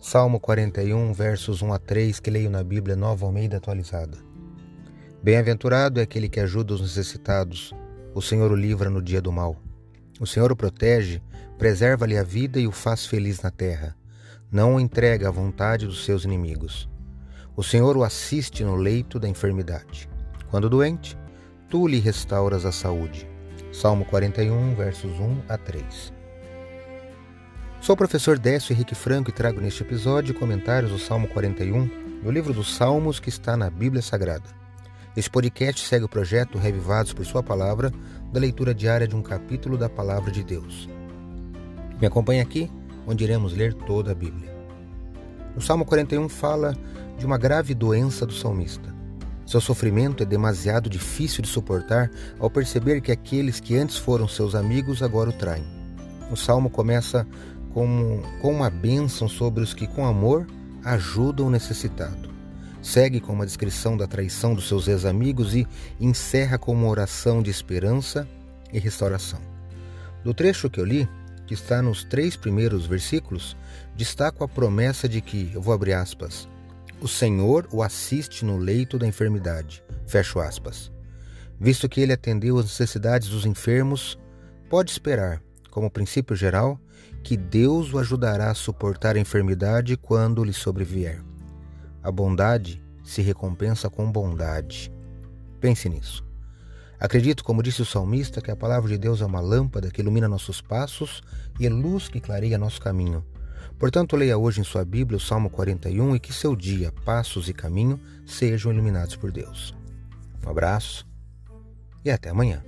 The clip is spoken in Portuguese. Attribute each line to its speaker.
Speaker 1: Salmo 41, versos 1 a 3, que leio na Bíblia Nova Almeida atualizada. Bem-aventurado é aquele que ajuda os necessitados. O Senhor o livra no dia do mal. O Senhor o protege, preserva-lhe a vida e o faz feliz na terra. Não o entrega à vontade dos seus inimigos. O Senhor o assiste no leito da enfermidade. Quando doente, tu lhe restauras a saúde. Salmo 41, versos 1 a 3. Sou o professor Décio Henrique Franco e trago neste episódio comentários do Salmo 41, no livro dos Salmos que está na Bíblia Sagrada. Este podcast segue o projeto Revivados por Sua Palavra, da leitura diária de um capítulo da Palavra de Deus. Me acompanhe aqui, onde iremos ler toda a Bíblia. O Salmo 41 fala de uma grave doença do salmista. Seu sofrimento é demasiado difícil de suportar ao perceber que aqueles que antes foram seus amigos agora o traem. O salmo começa como, com uma bênção sobre os que, com amor, ajudam o necessitado. Segue com uma descrição da traição dos seus ex-amigos e encerra com uma oração de esperança e restauração. Do trecho que eu li, que está nos três primeiros versículos, destaco a promessa de que, eu vou abrir aspas, o Senhor o assiste no leito da enfermidade, fecho aspas. Visto que ele atendeu às necessidades dos enfermos, pode esperar, como princípio geral, que Deus o ajudará a suportar a enfermidade quando lhe sobrevier. A bondade se recompensa com bondade. Pense nisso. Acredito, como disse o salmista, que a palavra de Deus é uma lâmpada que ilumina nossos passos e é luz que clareia nosso caminho. Portanto, leia hoje em sua Bíblia o Salmo 41 e que seu dia, passos e caminho sejam iluminados por Deus. Um abraço e até amanhã.